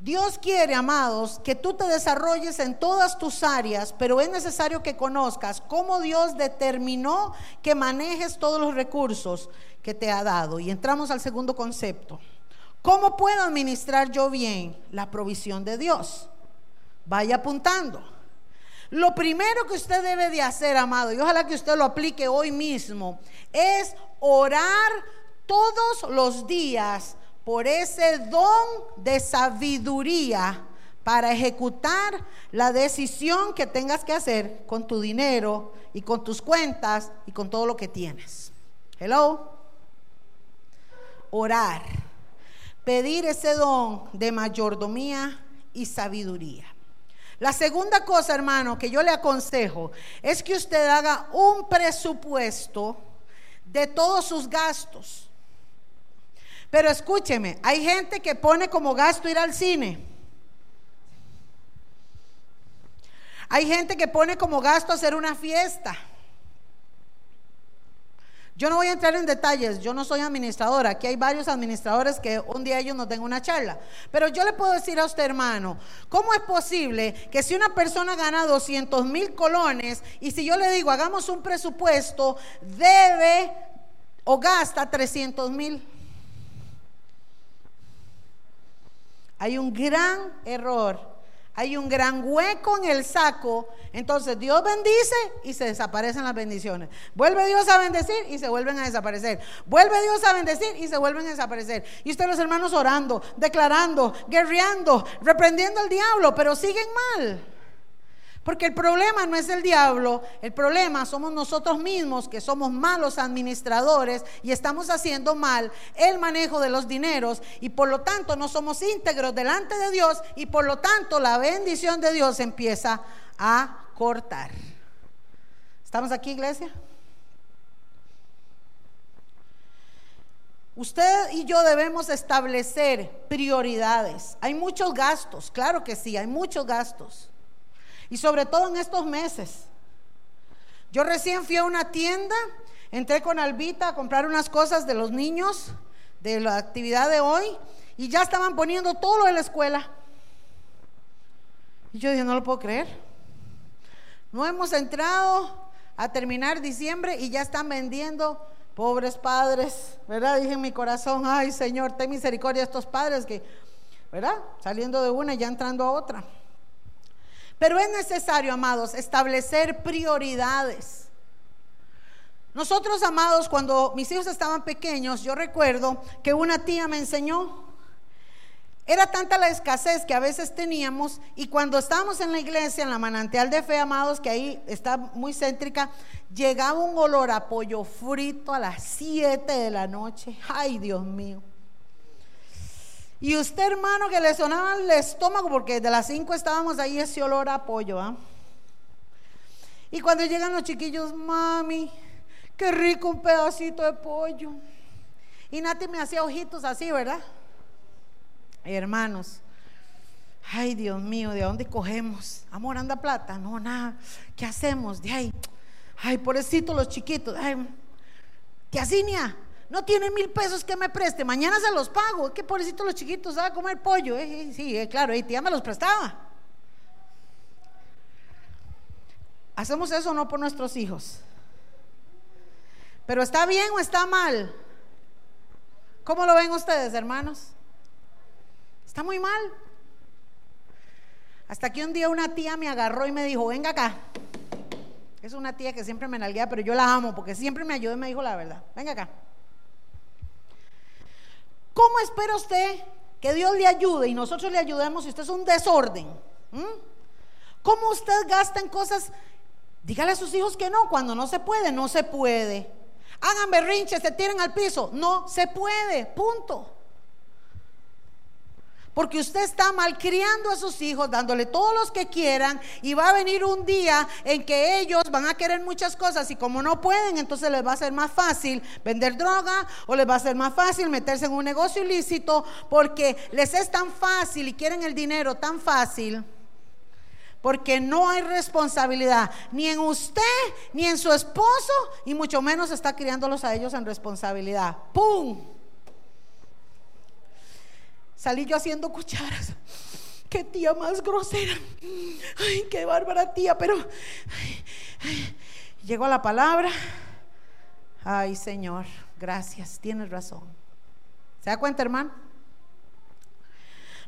Dios quiere, amados, que tú te desarrolles en todas tus áreas, pero es necesario que conozcas cómo Dios determinó que manejes todos los recursos que te ha dado. Y entramos al segundo concepto. ¿Cómo puedo administrar yo bien la provisión de Dios? Vaya apuntando. Lo primero que usted debe de hacer, amado, y ojalá que usted lo aplique hoy mismo, es orar todos los días por ese don de sabiduría para ejecutar la decisión que tengas que hacer con tu dinero y con tus cuentas y con todo lo que tienes. Hello. Orar. Pedir ese don de mayordomía y sabiduría. La segunda cosa, hermano, que yo le aconsejo es que usted haga un presupuesto de todos sus gastos pero escúcheme, hay gente que pone como gasto ir al cine. Hay gente que pone como gasto hacer una fiesta. Yo no voy a entrar en detalles, yo no soy administradora, aquí hay varios administradores que un día ellos nos den una charla, pero yo le puedo decir a usted hermano, ¿cómo es posible que si una persona gana 200 mil colones y si yo le digo hagamos un presupuesto, debe o gasta 300 mil? Hay un gran error. Hay un gran hueco en el saco. Entonces Dios bendice y se desaparecen las bendiciones. Vuelve Dios a bendecir y se vuelven a desaparecer. Vuelve Dios a bendecir y se vuelven a desaparecer. Y ustedes los hermanos orando, declarando, guerreando, reprendiendo al diablo, pero siguen mal. Porque el problema no es el diablo, el problema somos nosotros mismos que somos malos administradores y estamos haciendo mal el manejo de los dineros y por lo tanto no somos íntegros delante de Dios y por lo tanto la bendición de Dios empieza a cortar. ¿Estamos aquí, iglesia? Usted y yo debemos establecer prioridades. Hay muchos gastos, claro que sí, hay muchos gastos. Y sobre todo en estos meses. Yo recién fui a una tienda, entré con Albita a comprar unas cosas de los niños, de la actividad de hoy, y ya estaban poniendo todo lo de la escuela. Y yo dije, no lo puedo creer. No hemos entrado a terminar diciembre y ya están vendiendo pobres padres, ¿verdad? Dije en mi corazón, ay Señor, ten misericordia de estos padres que, ¿verdad? Saliendo de una y ya entrando a otra. Pero es necesario, amados, establecer prioridades. Nosotros, amados, cuando mis hijos estaban pequeños, yo recuerdo que una tía me enseñó era tanta la escasez que a veces teníamos y cuando estábamos en la iglesia, en la manantial de fe, amados, que ahí está muy céntrica, llegaba un olor a pollo frito a las 7 de la noche. Ay, Dios mío. Y usted, hermano, que le sonaba el estómago, porque de las 5 estábamos ahí ese olor a pollo. ¿ah? Y cuando llegan los chiquillos, mami, qué rico un pedacito de pollo. Y Nati me hacía ojitos así, ¿verdad? Hermanos, ay Dios mío, ¿de dónde cogemos? Amor, anda plata. No, nada. ¿Qué hacemos? De ahí. Ay, pobrecito los chiquitos. Ay, tía Cinia, no tiene mil pesos que me preste. Mañana se los pago. Que pobrecito los chiquitos, a comer pollo. Eh, sí, eh, claro, y tía me los prestaba. Hacemos eso no por nuestros hijos. Pero está bien o está mal. ¿Cómo lo ven ustedes, hermanos? Está muy mal. Hasta que un día una tía me agarró y me dijo, venga acá. Es una tía que siempre me nalguea, pero yo la amo porque siempre me ayudó y me dijo la verdad. Venga acá. ¿Cómo espera usted que Dios le ayude y nosotros le ayudemos si usted es un desorden? ¿Mm? ¿Cómo usted gasta en cosas? Dígale a sus hijos que no, cuando no se puede, no se puede. Hagan berrinches, se tiren al piso, no se puede, punto. Porque usted está malcriando a sus hijos, dándole todos los que quieran, y va a venir un día en que ellos van a querer muchas cosas y como no pueden, entonces les va a ser más fácil vender droga o les va a ser más fácil meterse en un negocio ilícito porque les es tan fácil y quieren el dinero tan fácil. Porque no hay responsabilidad ni en usted ni en su esposo y mucho menos está criándolos a ellos en responsabilidad. ¡Pum! Salí yo haciendo cucharas. Qué tía más grosera. Ay, qué bárbara tía, pero llegó la palabra. Ay, Señor, gracias, tienes razón. ¿Se da cuenta, hermano?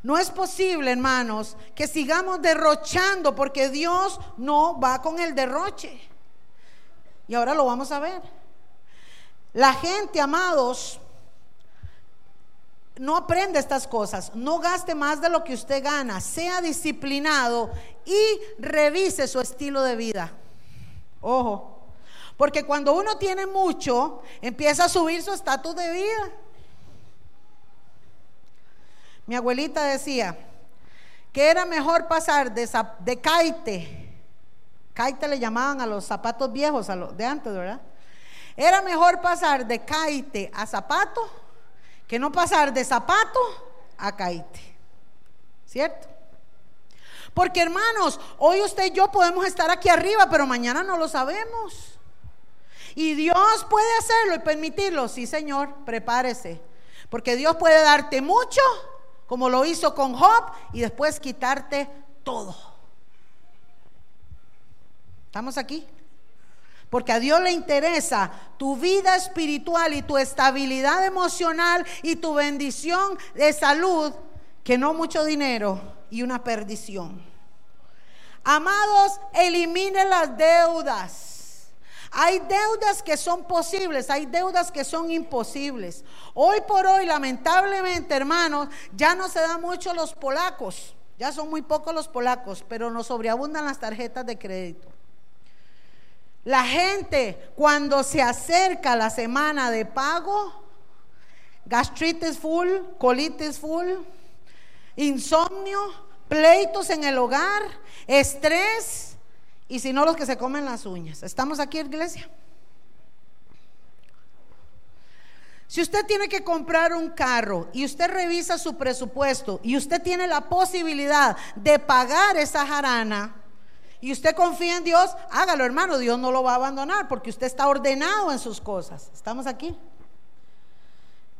No es posible, hermanos, que sigamos derrochando porque Dios no va con el derroche. Y ahora lo vamos a ver. La gente, amados, no aprende estas cosas, no gaste más de lo que usted gana, sea disciplinado y revise su estilo de vida. Ojo, porque cuando uno tiene mucho, empieza a subir su estatus de vida. Mi abuelita decía que era mejor pasar de, de caite, caite le llamaban a los zapatos viejos, de antes, ¿verdad? Era mejor pasar de caite a zapato que no pasar de zapato a caite. ¿Cierto? Porque hermanos, hoy usted y yo podemos estar aquí arriba, pero mañana no lo sabemos. Y Dios puede hacerlo y permitirlo. Sí, Señor, prepárese. Porque Dios puede darte mucho, como lo hizo con Job, y después quitarte todo. ¿Estamos aquí? Porque a Dios le interesa tu vida espiritual y tu estabilidad emocional y tu bendición de salud, que no mucho dinero y una perdición. Amados, elimine las deudas. Hay deudas que son posibles, hay deudas que son imposibles. Hoy por hoy, lamentablemente, hermanos, ya no se dan mucho los polacos. Ya son muy pocos los polacos, pero nos sobreabundan las tarjetas de crédito. La gente cuando se acerca la semana de pago, gastritis full, colitis full, insomnio, pleitos en el hogar, estrés y si no los que se comen las uñas. ¿Estamos aquí, iglesia? Si usted tiene que comprar un carro y usted revisa su presupuesto y usted tiene la posibilidad de pagar esa jarana y usted confía en Dios, hágalo hermano, Dios no lo va a abandonar porque usted está ordenado en sus cosas. ¿Estamos aquí?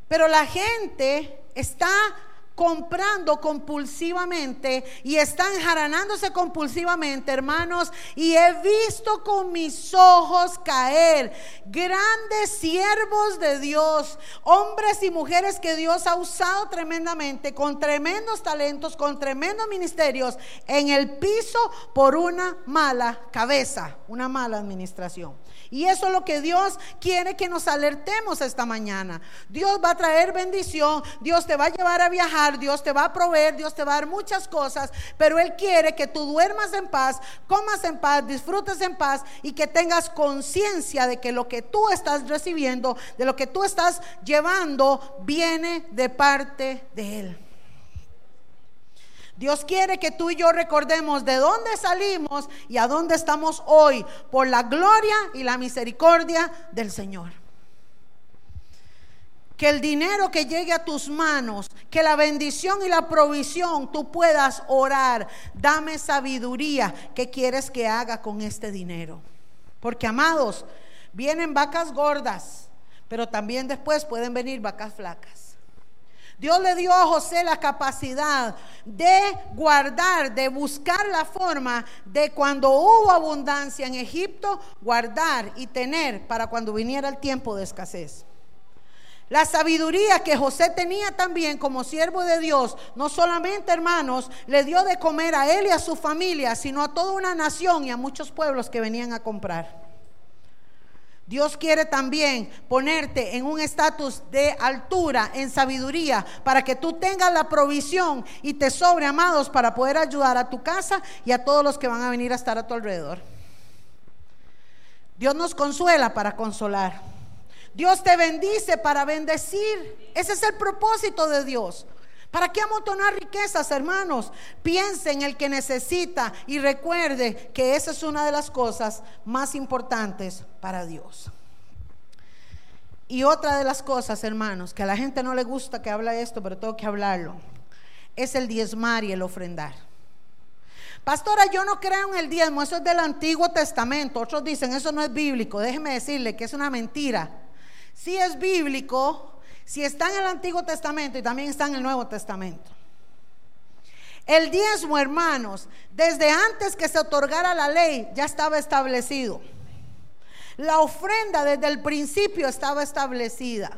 Pero la gente está comprando compulsivamente y están jaranándose compulsivamente, hermanos, y he visto con mis ojos caer grandes siervos de Dios, hombres y mujeres que Dios ha usado tremendamente, con tremendos talentos, con tremendos ministerios, en el piso por una mala cabeza, una mala administración. Y eso es lo que Dios quiere que nos alertemos esta mañana. Dios va a traer bendición, Dios te va a llevar a viajar, Dios te va a proveer, Dios te va a dar muchas cosas, pero Él quiere que tú duermas en paz, comas en paz, disfrutes en paz y que tengas conciencia de que lo que tú estás recibiendo, de lo que tú estás llevando, viene de parte de Él. Dios quiere que tú y yo recordemos de dónde salimos y a dónde estamos hoy por la gloria y la misericordia del Señor. Que el dinero que llegue a tus manos, que la bendición y la provisión tú puedas orar. Dame sabiduría. ¿Qué quieres que haga con este dinero? Porque amados, vienen vacas gordas, pero también después pueden venir vacas flacas. Dios le dio a José la capacidad de guardar, de buscar la forma de cuando hubo abundancia en Egipto, guardar y tener para cuando viniera el tiempo de escasez. La sabiduría que José tenía también como siervo de Dios, no solamente hermanos, le dio de comer a él y a su familia, sino a toda una nación y a muchos pueblos que venían a comprar. Dios quiere también ponerte en un estatus de altura, en sabiduría, para que tú tengas la provisión y te sobre, amados, para poder ayudar a tu casa y a todos los que van a venir a estar a tu alrededor. Dios nos consuela para consolar. Dios te bendice para bendecir. Ese es el propósito de Dios. ¿Para qué amontonar riquezas, hermanos? Piense en el que necesita y recuerde que esa es una de las cosas más importantes para Dios. Y otra de las cosas, hermanos, que a la gente no le gusta que habla esto, pero tengo que hablarlo, es el diezmar y el ofrendar. Pastora, yo no creo en el diezmo, eso es del Antiguo Testamento. Otros dicen, eso no es bíblico. Déjeme decirle que es una mentira. Si es bíblico, si está en el Antiguo Testamento y también está en el Nuevo Testamento. El diezmo, hermanos, desde antes que se otorgara la ley, ya estaba establecido. La ofrenda desde el principio estaba establecida.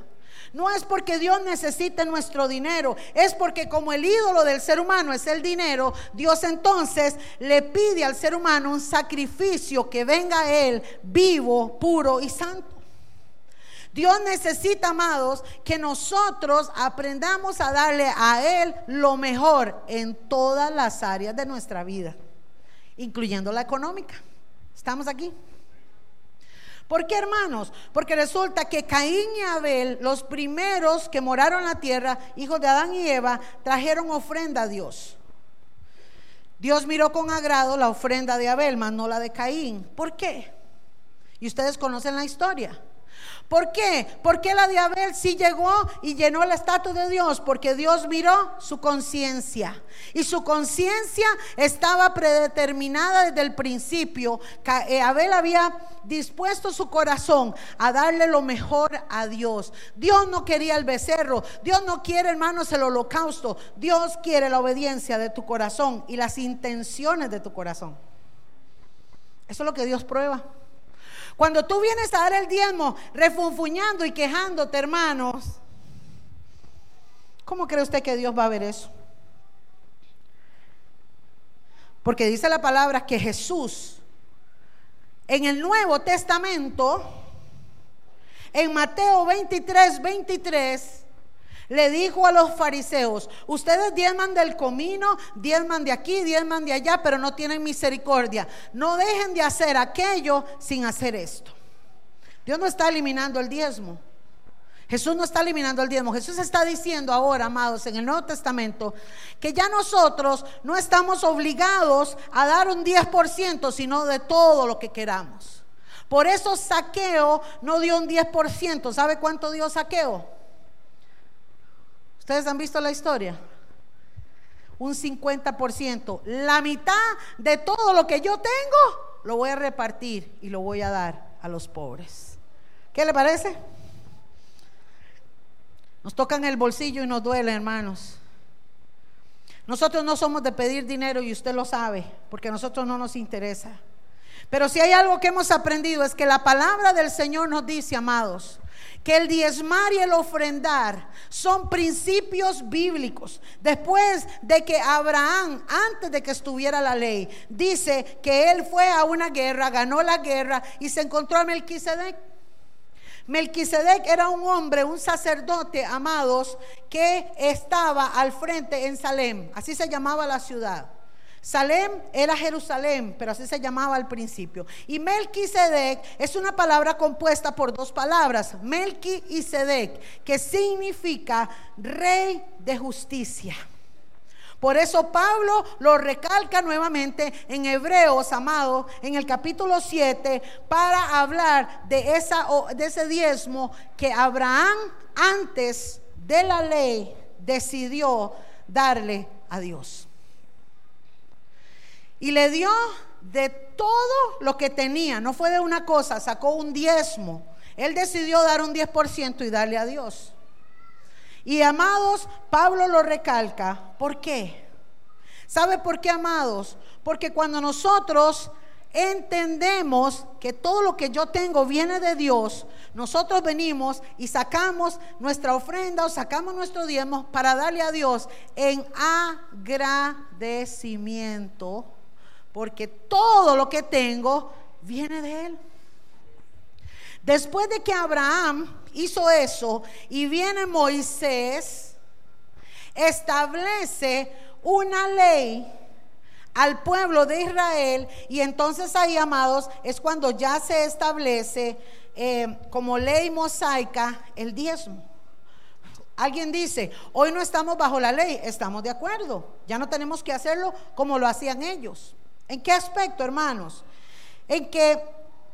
No es porque Dios necesite nuestro dinero, es porque como el ídolo del ser humano es el dinero, Dios entonces le pide al ser humano un sacrificio que venga a él vivo, puro y santo. Dios necesita, amados, que nosotros aprendamos a darle a Él lo mejor en todas las áreas de nuestra vida, incluyendo la económica. ¿Estamos aquí? ¿Por qué, hermanos? Porque resulta que Caín y Abel, los primeros que moraron en la tierra, hijos de Adán y Eva, trajeron ofrenda a Dios. Dios miró con agrado la ofrenda de Abel, mas no la de Caín. ¿Por qué? Y ustedes conocen la historia. ¿Por qué? Porque la de Abel sí llegó y llenó el estatus de Dios, porque Dios miró su conciencia. Y su conciencia estaba predeterminada desde el principio. Eh, Abel había dispuesto su corazón a darle lo mejor a Dios. Dios no quería el becerro. Dios no quiere, hermanos, el holocausto. Dios quiere la obediencia de tu corazón y las intenciones de tu corazón. Eso es lo que Dios prueba. Cuando tú vienes a dar el diezmo refunfuñando y quejándote, hermanos, ¿cómo cree usted que Dios va a ver eso? Porque dice la palabra que Jesús en el Nuevo Testamento, en Mateo 23, 23, le dijo a los fariseos, ustedes diezman del comino, diezman de aquí, diezman de allá, pero no tienen misericordia. No dejen de hacer aquello sin hacer esto. Dios no está eliminando el diezmo. Jesús no está eliminando el diezmo. Jesús está diciendo ahora, amados, en el Nuevo Testamento, que ya nosotros no estamos obligados a dar un 10%, sino de todo lo que queramos. Por eso saqueo no dio un 10%. ¿Sabe cuánto dio saqueo? ¿Ustedes han visto la historia? Un 50%. La mitad de todo lo que yo tengo lo voy a repartir y lo voy a dar a los pobres. ¿Qué le parece? Nos tocan el bolsillo y nos duele, hermanos. Nosotros no somos de pedir dinero y usted lo sabe, porque a nosotros no nos interesa. Pero si hay algo que hemos aprendido es que la palabra del Señor nos dice, amados, que el diezmar y el ofrendar son principios bíblicos. Después de que Abraham, antes de que estuviera la ley, dice que él fue a una guerra, ganó la guerra y se encontró a Melquisedec. Melquisedec era un hombre, un sacerdote, amados, que estaba al frente en Salem, así se llamaba la ciudad. Salem era Jerusalén, pero así se llamaba al principio. Y Melquisedec es una palabra compuesta por dos palabras, Melqui y Sedec, que significa rey de justicia. Por eso Pablo lo recalca nuevamente en Hebreos, amado, en el capítulo 7, para hablar de, ese diezmo que Abraham antes de la ley decidió darle a Dios. Y le dio de todo lo que tenía, no fue de una cosa, sacó un diezmo. Él decidió dar un 10% y darle a Dios. Y amados, Pablo lo recalca. ¿Por qué? ¿Sabe por qué, amados? Porque cuando nosotros entendemos que todo lo que yo tengo viene de Dios, nosotros venimos y sacamos nuestra ofrenda o sacamos nuestro diezmo para darle a Dios en agradecimiento, porque todo lo que tengo viene de Él. Después de que Abraham hizo eso y viene Moisés, establece una ley al pueblo de Israel y entonces ahí, amados, es cuando ya se establece eh, como ley mosaica el diezmo. Alguien dice, hoy no estamos bajo la ley, estamos de acuerdo, ya no tenemos que hacerlo como lo hacían ellos. ¿En qué aspecto, hermanos? En que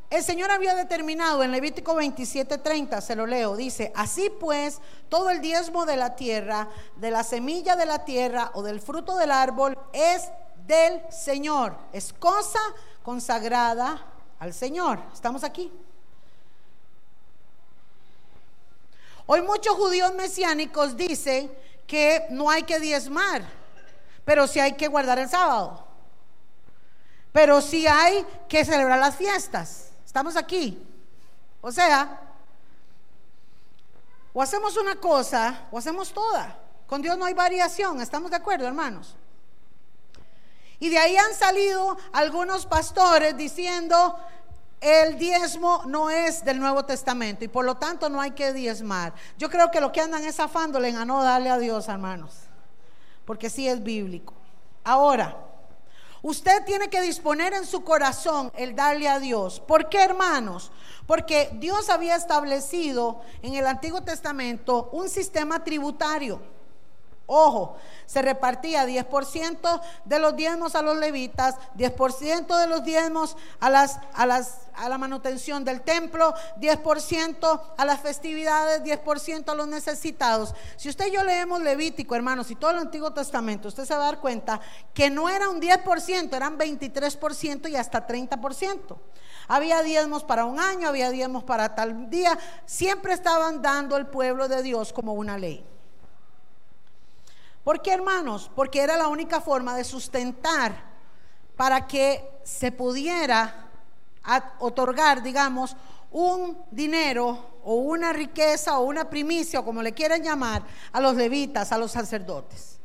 el Señor había determinado en Levítico 27:30, se lo leo, dice, así pues, todo el diezmo de la tierra, de la semilla de la tierra o del fruto del árbol es del Señor, es cosa consagrada al Señor. ¿Estamos aquí? Hoy muchos judíos mesiánicos dicen que no hay que diezmar, pero sí hay que guardar el sábado. Pero sí hay que celebrar las fiestas. Estamos aquí. O sea, o hacemos una cosa o hacemos toda. Con Dios no hay variación, ¿estamos de acuerdo, hermanos? Y de ahí han salido algunos pastores diciendo, el diezmo no es del Nuevo Testamento y por lo tanto no hay que diezmar. Yo creo que lo que andan es afándole a no darle a Dios, hermanos, porque sí es bíblico. Ahora, Usted tiene que disponer en su corazón el darle a Dios. ¿Por qué, hermanos? Porque Dios había establecido en el Antiguo Testamento un sistema tributario. Ojo, se repartía 10% de los diezmos a los levitas, 10% de los diezmos a, la manutención del templo, 10% a las festividades, 10% a los necesitados. Si usted y yo leemos Levítico, hermanos, y todo el Antiguo Testamento, usted se va a dar cuenta que no era un 10%, eran 23% y hasta 30%. Había diezmos para un año, había diezmos para tal día, siempre estaban dando al pueblo de Dios como una ley. ¿Por qué, hermanos? Porque era la única forma de sustentar para que se pudiera otorgar, digamos, un dinero o una riqueza o una primicia, o como le quieran llamar, a los levitas, a los sacerdotes.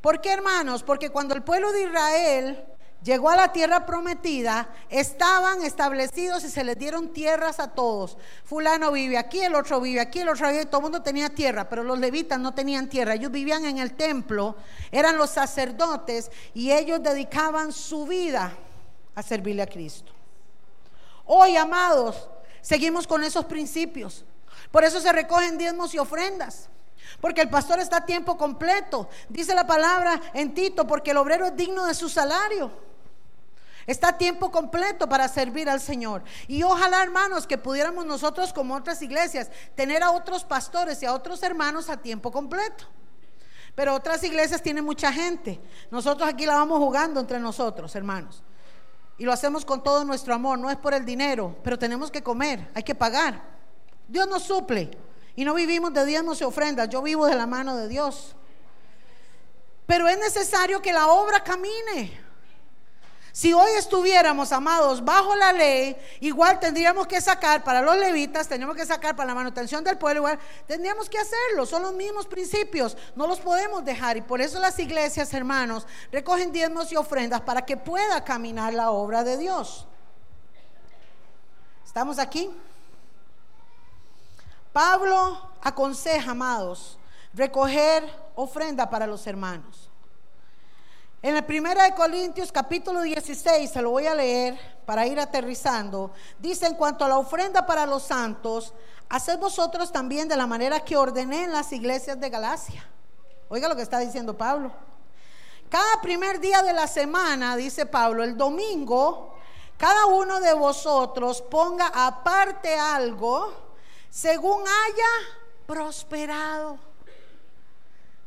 ¿Por qué, hermanos? Porque cuando el pueblo de Israel llegó a la tierra prometida, estaban establecidos y se les dieron tierras a todos. Fulano vive aquí, el otro vive aquí, el otro vive, todo el mundo tenía tierra, pero los levitas no tenían tierra. Ellos vivían en el templo, eran los sacerdotes y ellos dedicaban su vida a servirle a Cristo. Hoy, amados, seguimos con esos principios. Por eso se recogen diezmos y ofrendas. Porque el pastor está a tiempo completo. Dice la palabra en Tito, porque el obrero es digno de su salario. Está a tiempo completo para servir al Señor. Y ojalá, hermanos, que pudiéramos nosotros, como otras iglesias, tener a otros pastores y a otros hermanos a tiempo completo. Pero otras iglesias tienen mucha gente. Nosotros aquí la vamos jugando entre nosotros, hermanos. Y lo hacemos con todo nuestro amor. No es por el dinero, pero tenemos que comer, hay que pagar. Dios nos suple. Y no vivimos de diezmos y ofrendas. Yo vivo de la mano de Dios. Pero es necesario que la obra camine. Si hoy estuviéramos, amados, bajo la ley, igual tendríamos que sacar para los levitas, tendríamos que sacar para la manutención del pueblo, igual tendríamos que hacerlo. Son los mismos principios, no los podemos dejar. Y por eso las iglesias, hermanos, recogen diezmos y ofrendas para que pueda caminar la obra de Dios. ¿Estamos aquí? Pablo aconseja, amados, recoger ofrenda para los hermanos. En la primera de Corintios capítulo 16, se lo voy a leer para ir aterrizando, dice en cuanto a la ofrenda para los santos, haced vosotros también de la manera que ordené en las iglesias de Galacia. Oiga lo que está diciendo Pablo. Cada primer día de la semana, dice Pablo, el domingo, cada uno de vosotros ponga aparte algo según haya prosperado.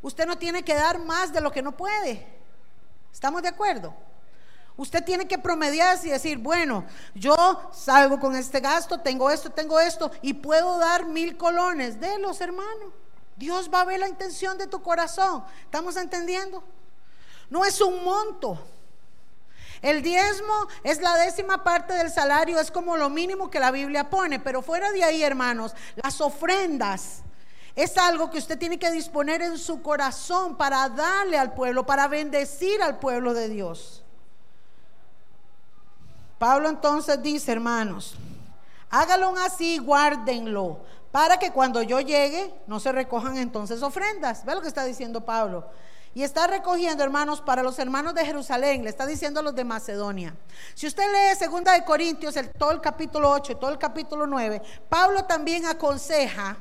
Usted no tiene que dar más de lo que no puede. ¿Estamos de acuerdo? Usted tiene que promediarse y decir, bueno, yo salgo con este gasto, tengo esto, tengo esto, y puedo dar mil colones. De los hermanos. Dios va a ver la intención de tu corazón. ¿Estamos entendiendo? No es un monto. El diezmo es la décima parte del salario, es como lo mínimo que la Biblia pone, pero fuera de ahí, hermanos, las ofrendas es algo que usted tiene que disponer en su corazón para darle al pueblo, para bendecir al pueblo de Dios. Pablo entonces dice, hermanos, hágalo así, guárdenlo, para que cuando yo llegue no se recojan entonces ofrendas. Ve lo que está diciendo Pablo. Y está recogiendo, hermanos, para los hermanos de Jerusalén, le está diciendo a los de Macedonia. Si usted lee segunda de Corintios, el, todo el capítulo 8 y todo el capítulo 9, Pablo también aconseja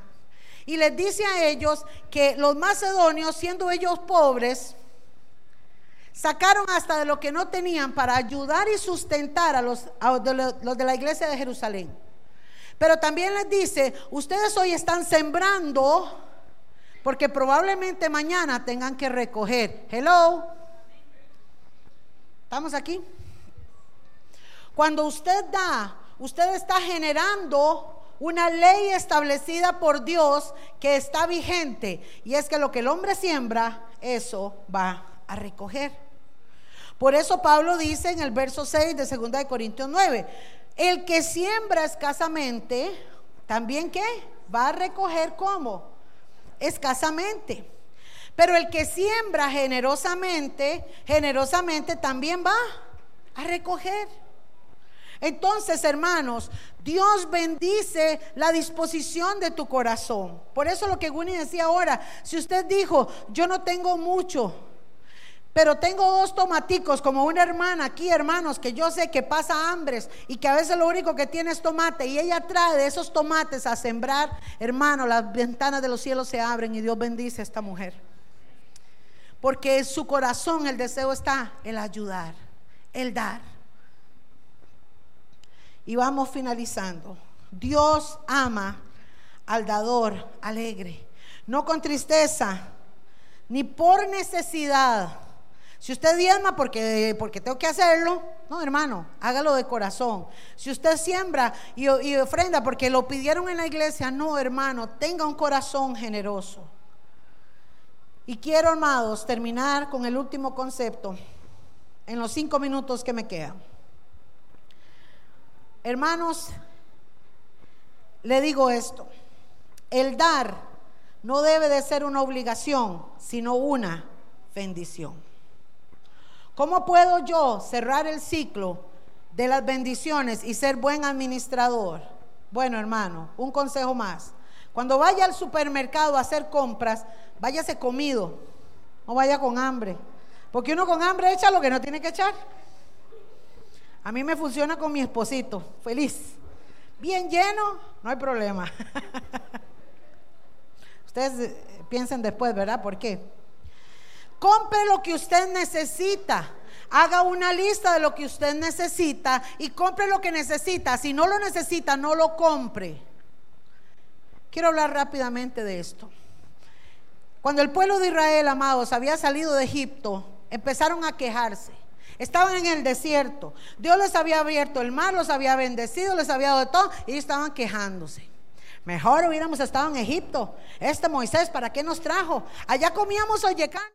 y les dice a ellos que los macedonios, siendo ellos pobres, sacaron hasta de lo que no tenían para ayudar y sustentar a los, los de la iglesia de Jerusalén. Pero también les dice, ustedes hoy están sembrando porque probablemente mañana tengan que recoger. Hello. ¿Estamos aquí? Cuando usted da, usted está generando una ley establecida por Dios que está vigente. Y es que lo que el hombre siembra, eso va a recoger. Por eso Pablo dice en el verso 6 de 2 de Corintios 9, el que siembra escasamente, también qué? Va a recoger cómo? Escasamente. Pero el que siembra generosamente, generosamente también va a recoger. Entonces, hermanos, Dios bendice la disposición de tu corazón. Por eso lo que Winnie decía ahora, si usted dijo, yo no tengo mucho, pero tengo dos tomaticos, como una hermana aquí, hermanos, que yo sé que pasa hambres y que a veces lo único que tiene es tomate y ella trae esos tomates a sembrar, hermano, las ventanas de los cielos se abren y Dios bendice a esta mujer. Porque en su corazón el deseo está el ayudar, el dar. Y vamos finalizando. Dios ama al dador alegre, no con tristeza, ni por necesidad. Si usted diezma porque, porque tengo que hacerlo, no, hermano, hágalo de corazón. Si usted siembra y, y ofrenda porque lo pidieron en la iglesia, no, hermano, tenga un corazón generoso. Y quiero, amados, terminar con el último concepto en los cinco minutos que me quedan. Hermanos, le digo esto, el dar no debe de ser una obligación, sino una bendición. ¿Cómo puedo yo cerrar el ciclo de las bendiciones y ser buen administrador? Bueno, hermano, un consejo más. Cuando vaya al supermercado a hacer compras, váyase comido, no vaya con hambre. Porque uno con hambre echa lo que no tiene que echar. A mí me funciona con mi esposito, feliz. bien lleno, no hay problema. Ustedes eh, piensen después, ¿verdad? ¿Por qué? Compre lo que usted necesita. Haga una lista de lo que usted necesita y compre lo que necesita. Si no lo necesita, no lo compre. Quiero hablar rápidamente de esto. Cuando el pueblo de Israel, amados, había salido de Egipto, empezaron a quejarse. Estaban en el desierto. Dios les había abierto el mar, los había bendecido, les había dado de todo y estaban quejándose. Mejor hubiéramos estado en Egipto. Este Moisés, ¿para qué nos trajo? Allá comíamos oyecán.